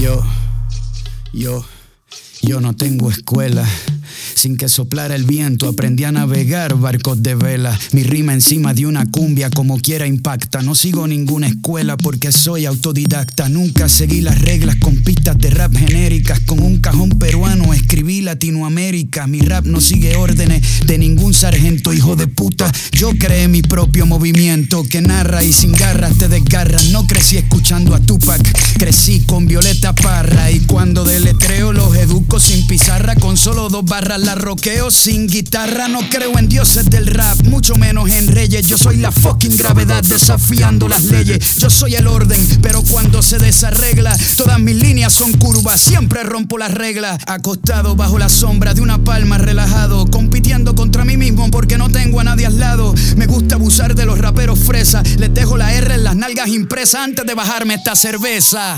Yo, yo, yo no tengo escuela. Sin que soplara el viento aprendí a navegar barcos de vela. Mi rima encima de una cumbia como quiera impacta. No sigo ninguna escuela porque soy autodidacta. Nunca seguí las reglas con pistas de rap genéricas. Con un cajón peruano escribí Latinoamérica. Mi rap no sigue órdenes de ningún sargento, hijo de puta. Yo creé mi propio movimiento que narra y sin garras te desgarra. No crecí escuchando a Tupac, crecí con Violeta Parra. Y cuando deletreo los educo sin pizarra, con solo dos barras roqueo sin guitarra. No creo en dioses del rap, mucho menos en reyes. Yo soy la fucking gravedad desafiando las leyes. Yo soy el orden, pero cuando se desarregla, todas mis líneas son curvas. Siempre rompo las reglas. Acostado bajo la sombra de una palma, relajado, compitiendo contra mí mismo porque no tengo a nadie al lado. Me gusta abusar de los raperos fresas. Les dejo la R en las nalgas impresas antes de bajarme esta cerveza.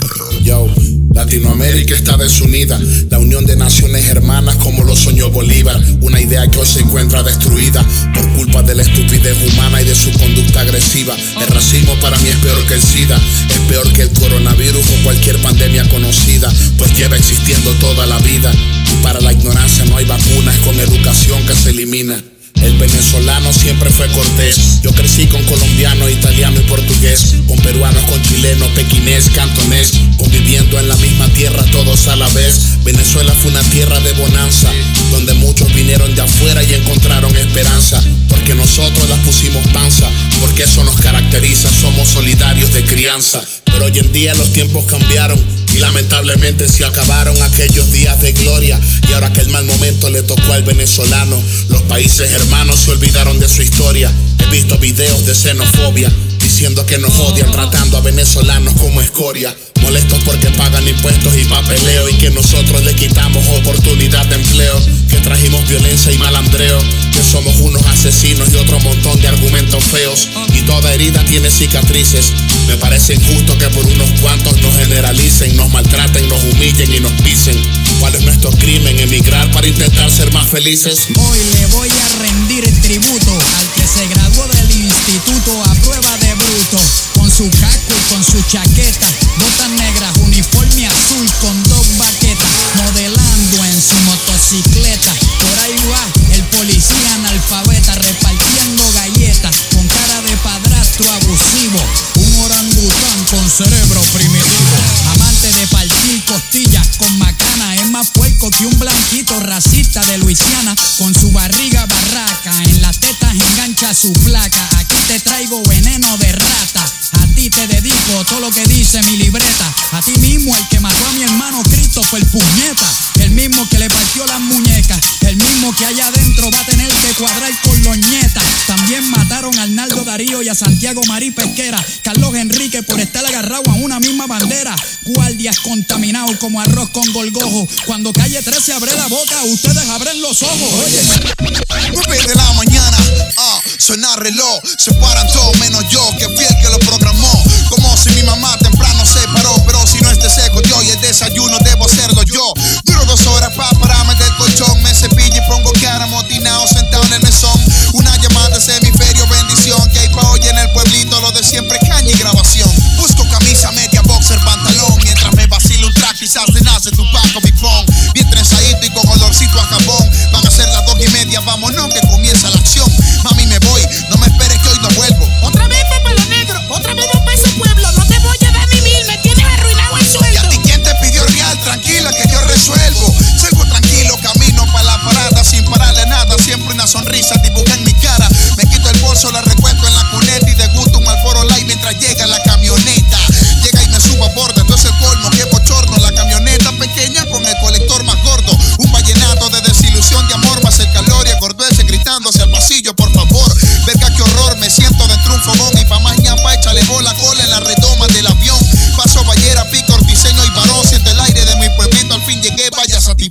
Latinoamérica está desunida, la unión de naciones hermanas como lo soñó Bolívar, una idea que hoy se encuentra destruida por culpa de la estupidez humana y de su conducta agresiva. El racismo para mí es peor que el SIDA, es peor que el coronavirus o cualquier pandemia conocida, pues lleva existiendo toda la vida. Y para la ignorancia no hay vacunas con educación que se elimina. El venezolano siempre fue cortés. Yo crecí con colombiano, italiano y portugués. Con peruanos, con chilenos, pequinés, cantonés. Conviviendo en la misma tierra todos a la vez. Venezuela fue una tierra de bonanza. Donde muchos vinieron de afuera y encontraron esperanza. Porque nosotros las pusimos panza. Porque eso nos caracteriza. Somos solidarios de crianza. Pero hoy en día los tiempos cambiaron. Y lamentablemente se acabaron aquellos días de gloria. Y ahora que el mal momento le tocó al venezolano, los países hermanos se olvidaron de su historia. He visto videos de xenofobia, diciendo que nos odian, tratando a venezolanos como escoria. Molestos porque pagan impuestos y papeleo y que nosotros le quitamos oportunidad de empleo. Que trajimos violencia y malandreo. Que somos unos asesinos y otro montón de argumentos feos. Y toda herida tiene cicatrices. Me parece injusto que por unos cuantos nos generalicen, nos maltraten, nos humillen y nos pisen. ¿Cuál es nuestro crimen? Emigrar para intentar ser más felices. Hoy le voy a rendir tributo al que se graduó del instituto a prueba de bruto. Con su casco y con su chaqueta, botas negras, uniforme azul con dos baquetas, modelando en su motocicleta. Por ahí va el policía analfabeta repartiendo galletas con cara de padrastro abusivo. Un orangután con cerebro primitivo, amante de partir costillas con macana, es más puerco que un blanquito racista de Luisiana con su barriga barraca. En las tetas engancha su placa. Aquí te traigo veneno de mi libreta. A ti mismo, el que mató a mi hermano Christopher Puñeta. El mismo que le partió las muñecas. El mismo que allá adentro va a tener que cuadrar con los. También mataron a Arnaldo Darío y a Santiago Marí Pesquera. Carlos Enrique por estar agarrado a una misma bandera. Guardias contaminados como arroz con golgojo. Cuando calle 13 abre la boca, ustedes abren los ojos. Oye. 9 de la mañana, ah, suena reloj, se paran todos menos yo, que fiel que lo programó. Como si mi mamá temprano se paró, pero si no esté seco de hoy el desayuno debo hacerlo yo. Duro dos horas para pararme del colchón, me cepillo y pongo cara motinado sentado en el mesón. Una llamada de hemisferio, bendición, que hay pa' hoy en el pueblito, lo de siempre caña y grabación. Busco camisa, media, boxer, pantalón, mientras me vacilo un track, quizás te nace tu paco, mi phone. Bien trenzadito y con olorcito a jabón.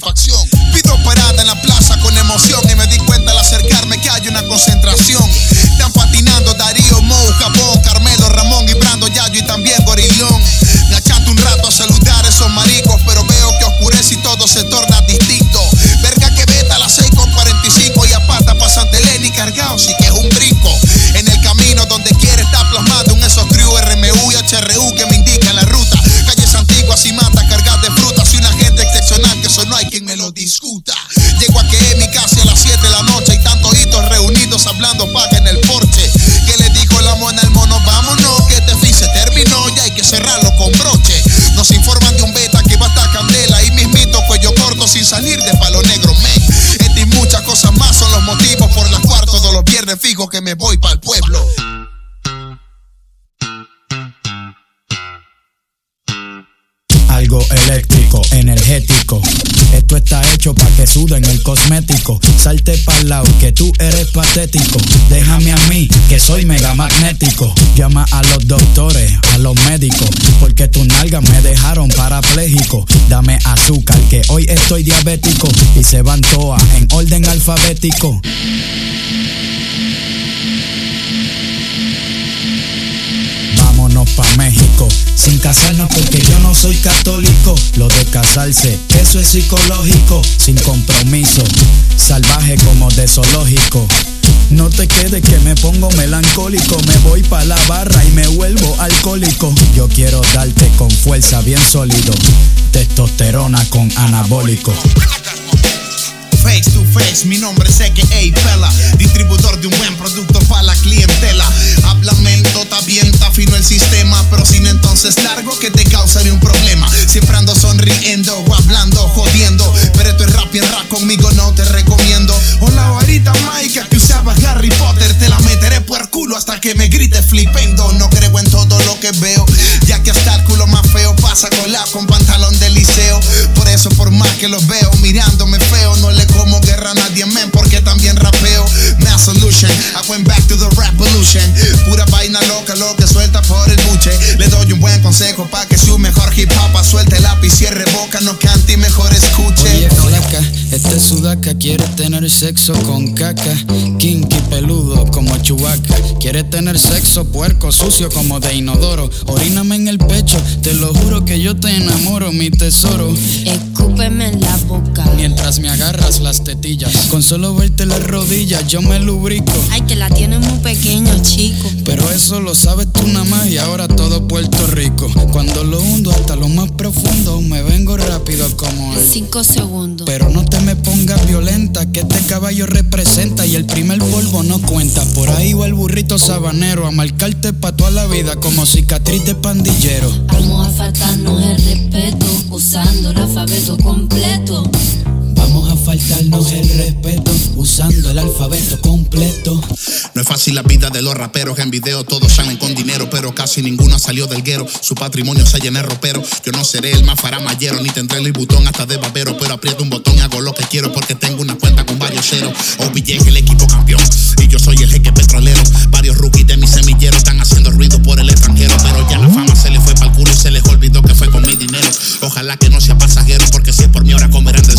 satisfacción. Déjame a mí, que soy mega magnético. Llama a los doctores, a los médicos. Porque tus nalgas me dejaron parapléjico. Dame azúcar, que hoy estoy diabético. Y se van todas en orden alfabético. Vámonos pa' México, sin casarnos porque yo no soy católico. Lo de casarse, eso es psicológico, sin compromiso, salvaje como de zoológico. No te quedes que me pongo melancólico, me voy pa' la barra y me vuelvo alcohólico. Yo quiero darte con fuerza bien sólido, testosterona con anabólico. Face to face, mi nombre es A.K.A. Pella Distribuidor de un buen producto para la clientela. Hablamento, está bien, está fino el sistema Pero sin entonces largo que te causaría un problema. Siempre ando sonriendo o hablando, jodiendo Pero esto es rap y en rap conmigo no te recomiendo. Hola, ahorita Mike, que usaba Harry Potter Te la meteré por el culo hasta que me grites flipendo. No creo en todo lo que veo Ya que hasta el culo más feo pasa colado con pantalón de liceo. Por eso por más que los veo mirándome feo No le como guerra nadie, men, porque también rapeo. Mass solution, I went back to the revolution. Pura vaina loca, lo que suelta por el buche. Le buen consejo pa' que su mejor hip hop suelte lápiz, cierre boca, no cante y mejor escuche. Oye, flaca, este sudaca quiere tener sexo con caca. Kinky peludo como chubaca. Quiere tener sexo puerco, sucio como de inodoro. Oríname en el pecho, te lo juro que yo te enamoro, mi tesoro. Escúpeme en la boca. Mientras me agarras las tetillas. Con solo verte las rodillas, yo me lubrico. Ay, que la tienes muy pequeño, chico. Pero eso lo sabes tú nada más y ahora todo Puerto Rico. Cuando lo hundo hasta lo más profundo, me vengo rápido como él. cinco segundos. Pero no te me pongas violenta, que este caballo representa y el primer polvo no cuenta. Por ahí va el burrito sabanero a marcarte pa' toda la vida como cicatriz de pandillero. Vamos a faltarnos el respeto usando el alfabeto completo. Vamos a faltarnos el respeto usando el alfabeto completo. No es fácil la vida de los raperos. En video todos salen con dinero, pero casi ninguno salió del guero. Su patrimonio se llena de ropero. Yo no seré el más faramallero, ni tendré el botón hasta de babero. Pero aprieto un botón y hago lo que quiero porque tengo una cuenta con varios ceros. OBJ es el equipo campeón y yo soy el jeque petrolero. Varios rookies de mi semillero están haciendo ruido por el extranjero. Pero ya la fama se le fue para el culo y se les olvidó que fue con mi dinero. Ojalá que no sea pasajero, porque si es por mí ahora comerán del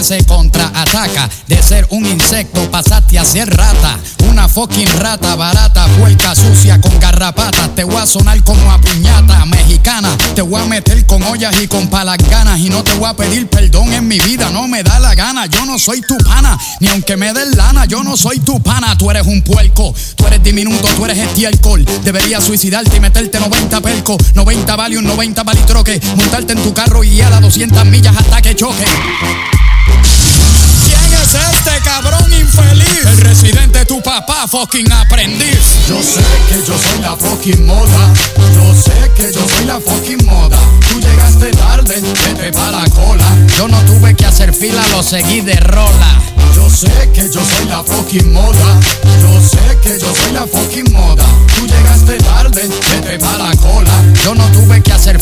13 contraataca. De ser un insecto pasaste a ser rata. Una fucking rata barata, puerca sucia con garrapatas. Te voy a sonar como a puñata mexicana. Te voy a meter con ollas y con palaganas. Y no te voy a pedir perdón en mi vida, no me da la gana. Yo no soy tu pana, ni aunque me den lana, yo no soy tu pana. Tú eres un puerco, tú eres diminuto, tú eres estiércol. Deberías suicidarte y meterte 90 perco, 90 valium, 90 balitroque. Montarte en tu carro y guiar a 200 millas hasta que choque. ¿Quién es este cabrón infeliz? El residente, tu papá, fucking aprendiz. Yo sé que yo soy la fucking moda. Yo sé que yo soy la fucking moda. Tú llegaste tarde, vete pa' la cola. Yo no tuve que hacer fila, lo seguí de rola. Yo sé que yo soy la fucking moda. Yo sé que yo soy la fucking moda. Tú llegaste tarde, vete pa' la cola. Yo no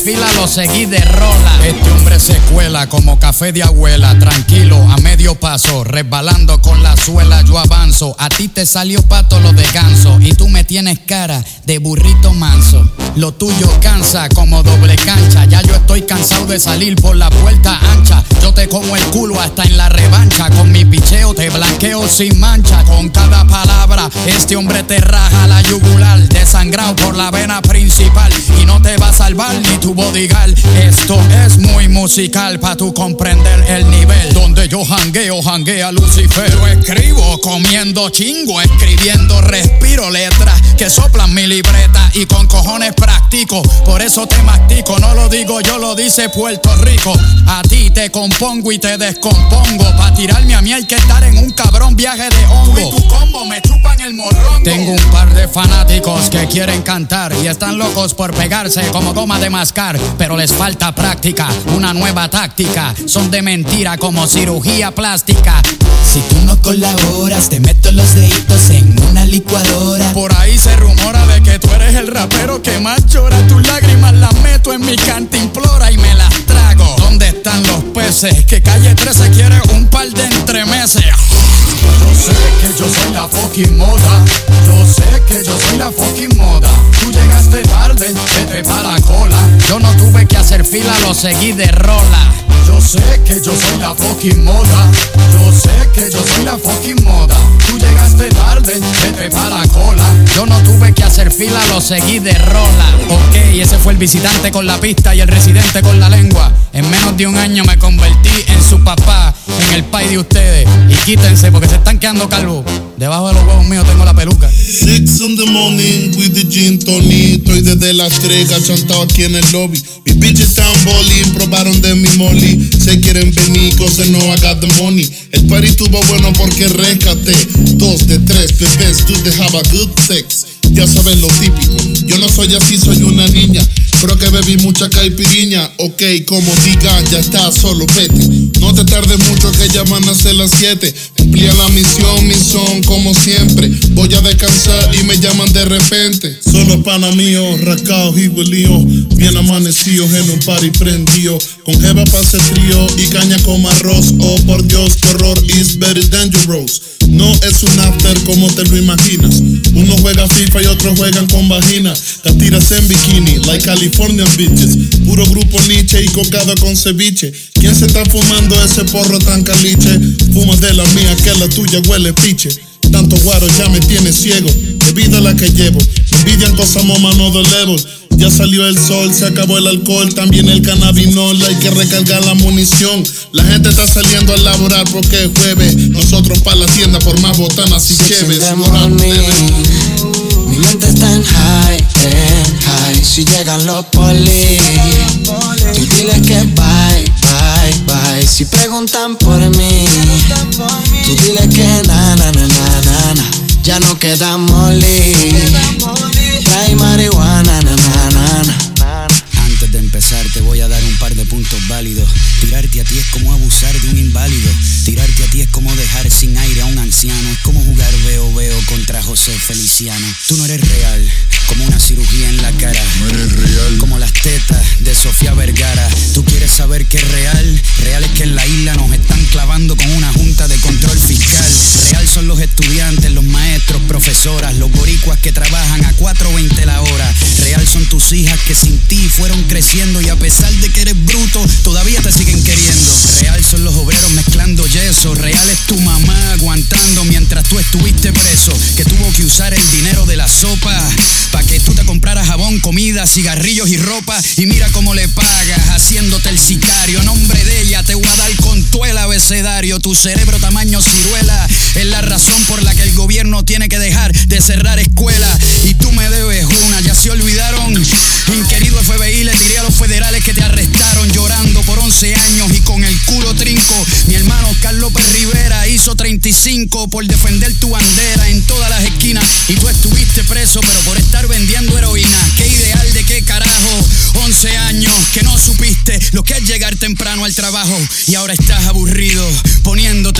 fila, lo seguí de rola. Este hombre se cuela como café de abuela, tranquilo, a medio paso, resbalando con la suela, yo avanzo. A ti te salió pato lo de ganso y tú me tienes cara de burrito manso. Lo tuyo cansa como doble cancha, ya yo estoy cansado de salir por la puerta ancha. Yo te como el culo hasta en la revancha, con mi picheo te blanqueo sin mancha. Con cada palabra, este hombre te raja la yugular, desangrado por la vena principal y no te va a salvar ni tu bodyguard. Esto es muy musical pa' tu comprender el nivel. Donde yo jangueo, janguea Lucifer. Yo escribo comiendo chingo, escribiendo respiro letras que soplan mi libreta y con cojones practico. Por eso te mastico, no lo digo yo, lo dice Puerto Rico. A ti te compongo y te descompongo. Pa' tirarme a mí hay que estar en un cabrón viaje de hongo. Y tu combo me chupan el morrón. Tengo un par de fanáticos que quieren cantar y están locos por pegarse como goma de mascar, pero les falta práctica, una nueva táctica. Son de mentira como cirugía plástica. Si tú no colaboras, te meto los deditos en una licuadora. Por ahí se rumora de que tú eres el rapero que más llora. Tus lágrimas las meto en mi cantimplora y me las trago. ¿Dónde están los peces? Que calle 13 quiere un par de entremeses. Yo sé que yo soy la fucking moda. Yo sé que yo soy la fucking moda. Tú llegaste tarde, vete para la cola. Fila, lo seguí de rola. Yo sé que yo soy la fucking moda. Yo sé que yo soy la fucking moda. Tú llegaste tarde, vete para la cola. Yo no tuve que hacer fila, lo seguí de rola. Ok, ese fue el visitante con la pista y el residente con la lengua. En menos de un año me convertí en su papá, en el pai de ustedes. Y quítense porque se están quedando calvos. Debajo de los huevos míos tengo la peluca. Six in the morning with the gin. Estoy desde las tres chantado aquí en el lobby. Mis bitches están bowling, probaron de mi molly. Se quieren venir, cause no I got the money. El party estuvo bueno porque rescaté. Dos de tres bebés, tú dejaba good sex. Ya sabes lo típico. Yo no soy así, soy una niña. Creo que bebí mucha caipiriña. Ok, como diga, ya está, solo vete. No te tardes mucho que ya van a ser las 7. Cumplía la misión, mi son, como siempre. Voy a descansar y me llaman de repente. Solo pana mío, rascado y lío. Bien amanecidos en un party prendido. Con jeva pase frío y caña con arroz. Oh por Dios, horror, is very dangerous. No es un after como te lo imaginas. Uno juega FIFA y otros juegan con vagina. Te tiras en bikini, like Californian bitches. Puro grupo Nietzsche y cocado con ceviche. ¿Quién se está fumando ese porro tan caliche? Fuma de la mía que la tuya huele piche. Tanto guaro ya me tiene ciego. Debido a la que llevo. Envidian cosas moma no the level. Ya salió el sol, se acabó el alcohol, también el cannabinol, hay que recargar la munición. La gente está saliendo a laborar porque es jueves. Nosotros para la tienda por más botanas y cheves. Mi mente está en high, en high. Si llegan los poli, tú diles que bye. Si preguntan por mí, tú diles que na, na, na, na, na. Ya no queda molly. Trae marihuana, na, na, na, na. Empezar te voy a dar un par de puntos válidos. Tirarte a ti es como abusar de un inválido. Tirarte a ti es como dejar sin aire a un anciano. Es como jugar veo veo contra José Feliciano. Tú no eres real, como una cirugía en la cara. No eres real. Como las tetas de Sofía Vergara. Tú quieres saber qué es real. Real es que en la isla nos están clavando con una junta de control fiscal. Real son los estudiantes, los maestros, profesoras, los boricuas que trabajan a 4.20 la hora. Real son tus hijas que sin ti fueron creciendo y a pesar de que eres bruto, todavía te siguen queriendo. Real son los obreros mezclando yeso. Real es tu mamá aguantando mientras tú estuviste preso. Que tuvo que usar el dinero de la sopa para que tú te compraras jabón, comida, cigarrillos y ropa. Y mira cómo le pagas haciéndote el sicario. Nombre de ella te voy a dar con tu el abecedario. Tu cerebro tamaño ciruela razón por la que el gobierno tiene que dejar de cerrar escuelas. Y tú me debes una, ya se olvidaron. Inquerido FBI le diré a los federales que te arrestaron llorando por 11 años y con el culo trinco. Mi hermano Carlos López Rivera hizo 35 por defender tu bandera en todas las esquinas. Y tú estuviste preso, pero por estar vendiendo heroína. Qué ideal de qué carajo. 11 años que no supiste lo que es llegar temprano al trabajo. Y ahora estás aburrido, poniéndote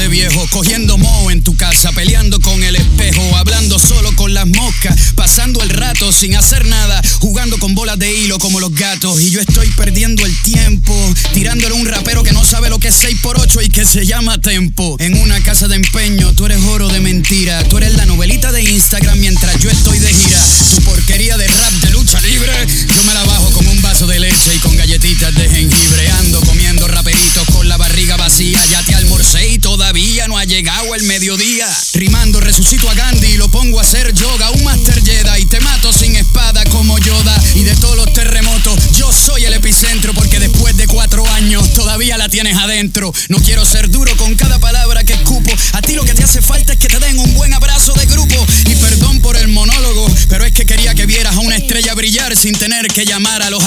cogiendo moho en tu casa, peleando con el espejo, hablando solo con las moscas, pasando el rato sin hacer nada, jugando con bolas de hilo como los gatos. Y yo estoy perdiendo el tiempo, tirándole un rapero que no sabe lo que es 6 por 8 y que se llama tempo. En una casa de empeño, tú eres oro de mentira. Tú eres No quiero ser duro con cada palabra que escupo. A ti lo que te hace falta es que te den un buen abrazo de grupo. Y perdón por el monólogo, pero es que quería que vieras a una estrella brillar sin tener que llamar a los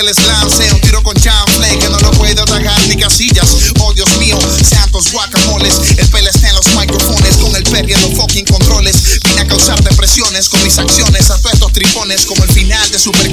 que les lance un tiro con chanfle que no lo puedo atacar ni casillas. Oh Dios mío, santos guacamoles. El pele está en los micrófonos con el perdiendo fucking controles. Vine a causar depresiones con mis acciones. A todos estos tripones como el final de supercampeones.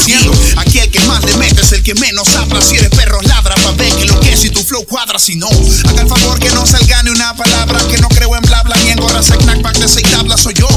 Haciendo. Aquí el que más le mete es el que menos habla. Si eres perro, ladra pa' ver que lo que es y tu flow cuadra. Si no, haga el favor que no salga ni una palabra. Que no creo en bla bla ni en gorras, snackback de seis tablas. Soy yo.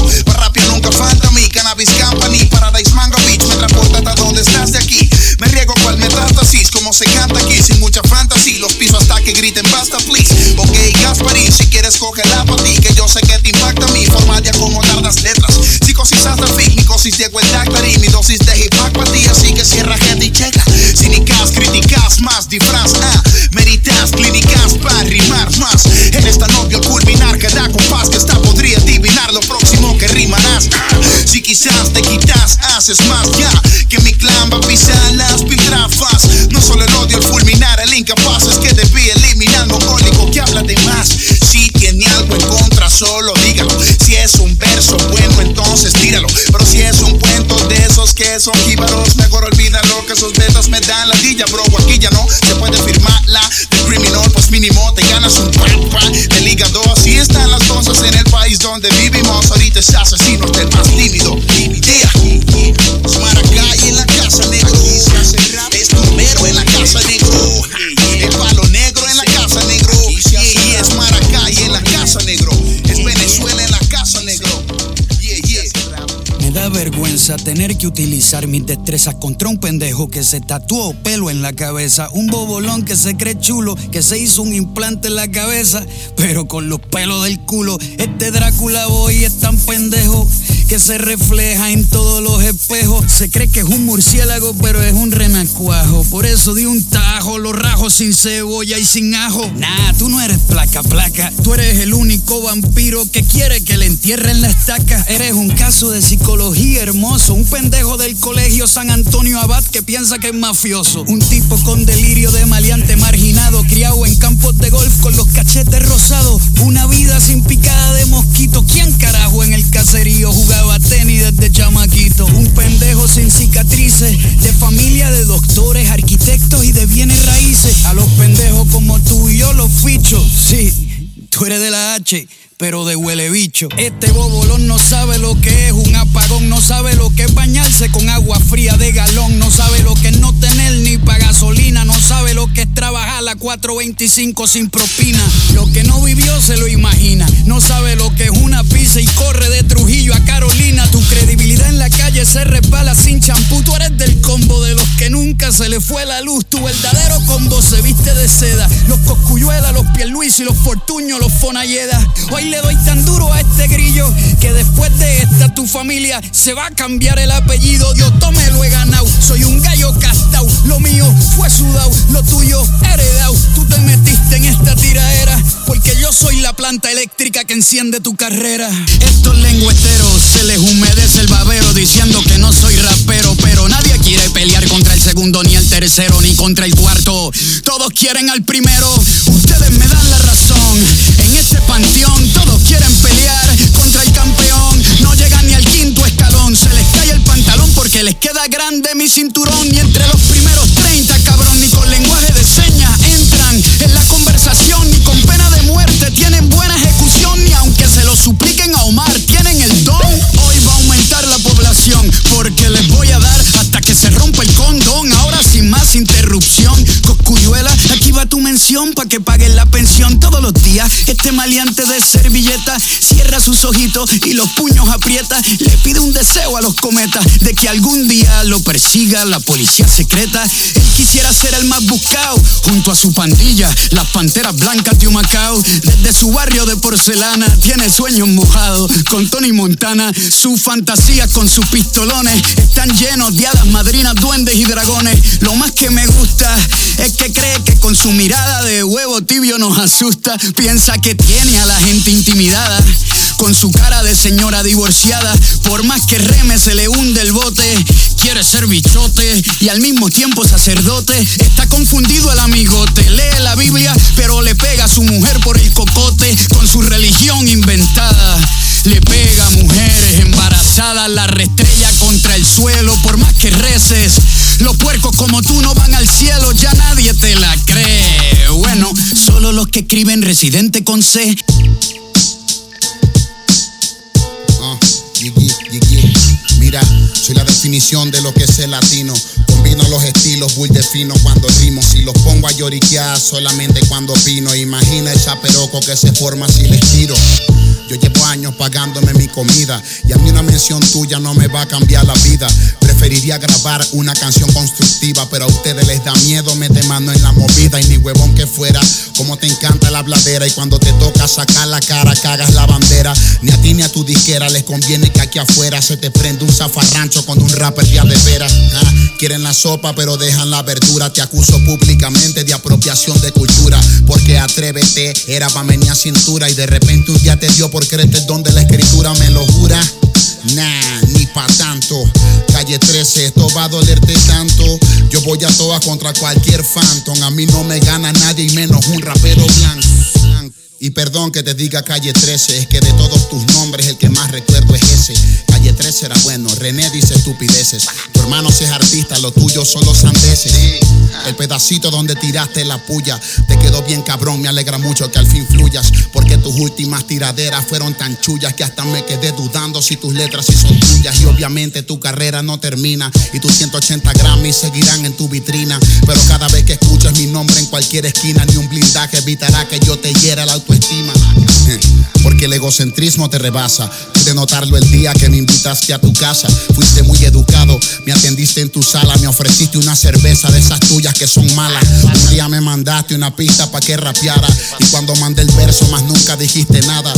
Que mi clan va a pisar las piltrafas. No solo el odio al fulminar, el incapaz es que debí eliminar mongólico que habla de más. Si tiene algo en contra, solo dígalo. Si es un verso bueno, entonces tíralo. Pero si es un cuento de esos que son jíbaros, mejor olvídalo que esos betas me dan la dilla, bro. Que utilizar mis destrezas contra un pendejo que se tatuó pelo en la cabeza, un bobolón que se cree chulo, que se hizo un implante en la cabeza, pero con los pelos del culo. Este Drácula boy es tan pendejo que se refleja en todos los espejos. Se cree que es un murciélago, pero es un renacuajo. Por eso di un tajo, lo rajo sin cebolla y sin ajo. Nah, tú no eres placa placa. Tú eres el único vampiro que quiere que le entierren la estaca. Eres un caso de psicología hermoso. Un pendejo del colegio San Antonio Abad que piensa que es mafioso. Un tipo con delirio de maleante marginado, criado en campos de golf con los cachetes rosados. Una vida sin picada de mosquito. ¿Quién carajo en el caserío jugaba tenis desde chamaquito? Un pendejo sin cicatrices, de familia de doctores, arquitectos y de bienes raíces. A los pendejos como tú y yo los ficho. Sí, tú eres de la H pero de huele bicho. Este bobolón no sabe lo que es un apagón, no sabe lo que es bañarse con agua fría de galón, no sabe lo que es no tener ni pa' gasolina, no sabe lo que es trabajar la 425 sin propina. Lo que no vivió se lo imagina, no sabe lo que es una pizza y corre de Trujillo a Carolina. Tu credibilidad en la calle se resbala sin champú, tú eres del combo de los que nunca se le fue la luz. Tu verdadero combo se viste de seda, los coscuyuelas, los Pierluis y los Fortuños, los Fonalleda. Hoy le doy tan duro a este grillo que después de esta tu familia se va a cambiar el apellido. Yo tome lo he ganado, soy un gallo castao. Lo mío fue sudado, lo tuyo heredado. Tú te metiste en esta tiraera porque yo soy la planta eléctrica que enciende tu carrera. Estos lengüeteros se les humedece el babero diciendo que no soy rapero, pero nadie quiere pelear contra el segundo, ni el tercero, ni contra el cuarto. Todos quieren al primero. Ustedes me dan la razón. En este panteón todos quieren pelear contra el campeón. No llegan ni al quinto escalón. Se les cae el pantalón porque les queda grande mi cinturón. Y entre los primeros 30, cabrón, ni con lenguaje de señas entran en la conversación. Ni con pena de muerte tienen buena ejecución. Ni aunque se lo supliquen a Omar, tienen el don. Hoy va a aumentar la población porque les voy a dar hasta que se rompa el condón. Ahora sin más interrupción, Coscuyuela, aquí va tu mención pa' que paguen la pensión los días. Este maleante de servilleta cierra sus ojitos y los puños aprieta. Le pide un deseo a los cometas de que algún día lo persiga la policía secreta. Él quisiera ser el más buscado junto a su pandilla, las panteras blancas de Humacao. Desde su barrio de porcelana tiene sueños mojados con Tony Montana. Su fantasía con sus pistolones están llenos de hadas madrinas, duendes y dragones. Lo más que me gusta es que cree que con su mirada de huevo tibio nos asusta. Piensa que tiene a la gente intimidada con su cara de señora divorciada. Por más que reme se le hunde el bote. Quiere ser bichote y al mismo tiempo sacerdote. Está confundido el amigote. Lee la Biblia, pero le pega a su mujer por el cocote con su religión inventada. Le pega mujeres embarazadas, la restrella contra el suelo, por más que reces. Los puercos como tú no van al cielo, ya nadie que escriben residente con C. Gigi. Mira, soy la definición de lo que es el latino. Combino los estilos muy de fino cuando rimo. Si los pongo a lloriquear solamente cuando opino. Imagina el chaperoco que se forma si les tiro. Yo llevo años pagándome mi comida y a mí una mención tuya no me va a cambiar la vida. Preferiría grabar una canción constructiva, pero a ustedes les da miedo meter mano en la movida y ni huevón que fuera. Como te encanta la bladera y cuando te toca sacar la cara cagas la bandera. Ni a ti ni a tu disquera les conviene que aquí afuera se te prenda un zafarrancho con un rapper ya de veras. Ah, quieren la sopa pero dejan la verdura. Te acuso públicamente de apropiación de cultura. Porque atrévete, era pa' a cintura y de repente un día te dio por creerte el don de la escritura, me lo jura. Nah, ni pa' tanto. Calle 13, esto va a dolerte tanto. Yo voy a todas contra cualquier phantom. A mí no me gana nadie y menos un rapero blanco. Y perdón que te diga calle 13, es que de todos tus nombres el que más recuerdo es ese. Calle 13 era bueno, René dice estupideces. Tu hermano si es artista, lo tuyo son los sandeces. El pedacito donde tiraste la puya te quedó bien cabrón, me alegra mucho que al fin fluyas. Porque tus últimas tiraderas fueron tan chullas que hasta me quedé dudando si tus letras sí son tuyas. Y obviamente tu carrera no termina y tus 180 Grammys seguirán en tu vitrina. Pero cada vez que escuchas mi nombre en cualquier esquina, ni un blindaje evitará que yo te hiera la autoestima. Porque el egocentrismo te rebasa. Pude notarlo el día que me invitaste a tu casa. Fuiste muy educado, me atendiste en tu sala, me ofreciste una cerveza de esas tuyas que son malas. Un día me mandaste una pista para que rapeara. Y cuando mandé el verso, más nunca dijiste nada.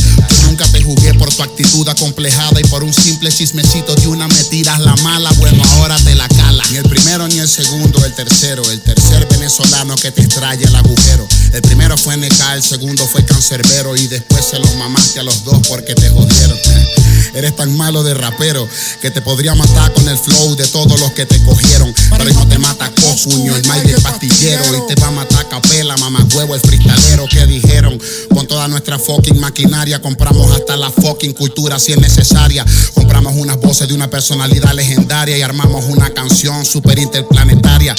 Nunca te jugué por tu actitud acomplejada y por un simple chismecito de una me tiras la mala. Bueno, ahora te la cala. Ni el primero ni el segundo, el tercero. El tercer venezolano que te extrae el agujero. El primero fue NK, el segundo fue Cancerbero y después se los mamaste a los dos porque te jodieron. Eres tan malo de rapero que te podría matar con el flow de todos los que te cogieron. Pero no te mata Cocuño, el Mike el pastillero. Y te va a matar Capela, mamá huevo, el freestalero que dijeron. Con toda nuestra fucking maquinaria compramos hasta la fucking cultura si es necesaria. Compramos unas voces de una personalidad legendaria y armamos una canción super interplanetaria.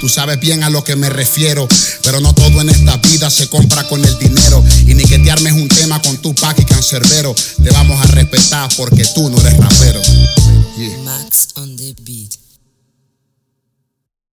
Tú sabes bien a lo que me refiero, pero no todo en esta vida se compra con el dinero. Y ni que te armes un tema con tu pack y cancerbero. Te vamos a respetar porque tú no eres rapero. Max on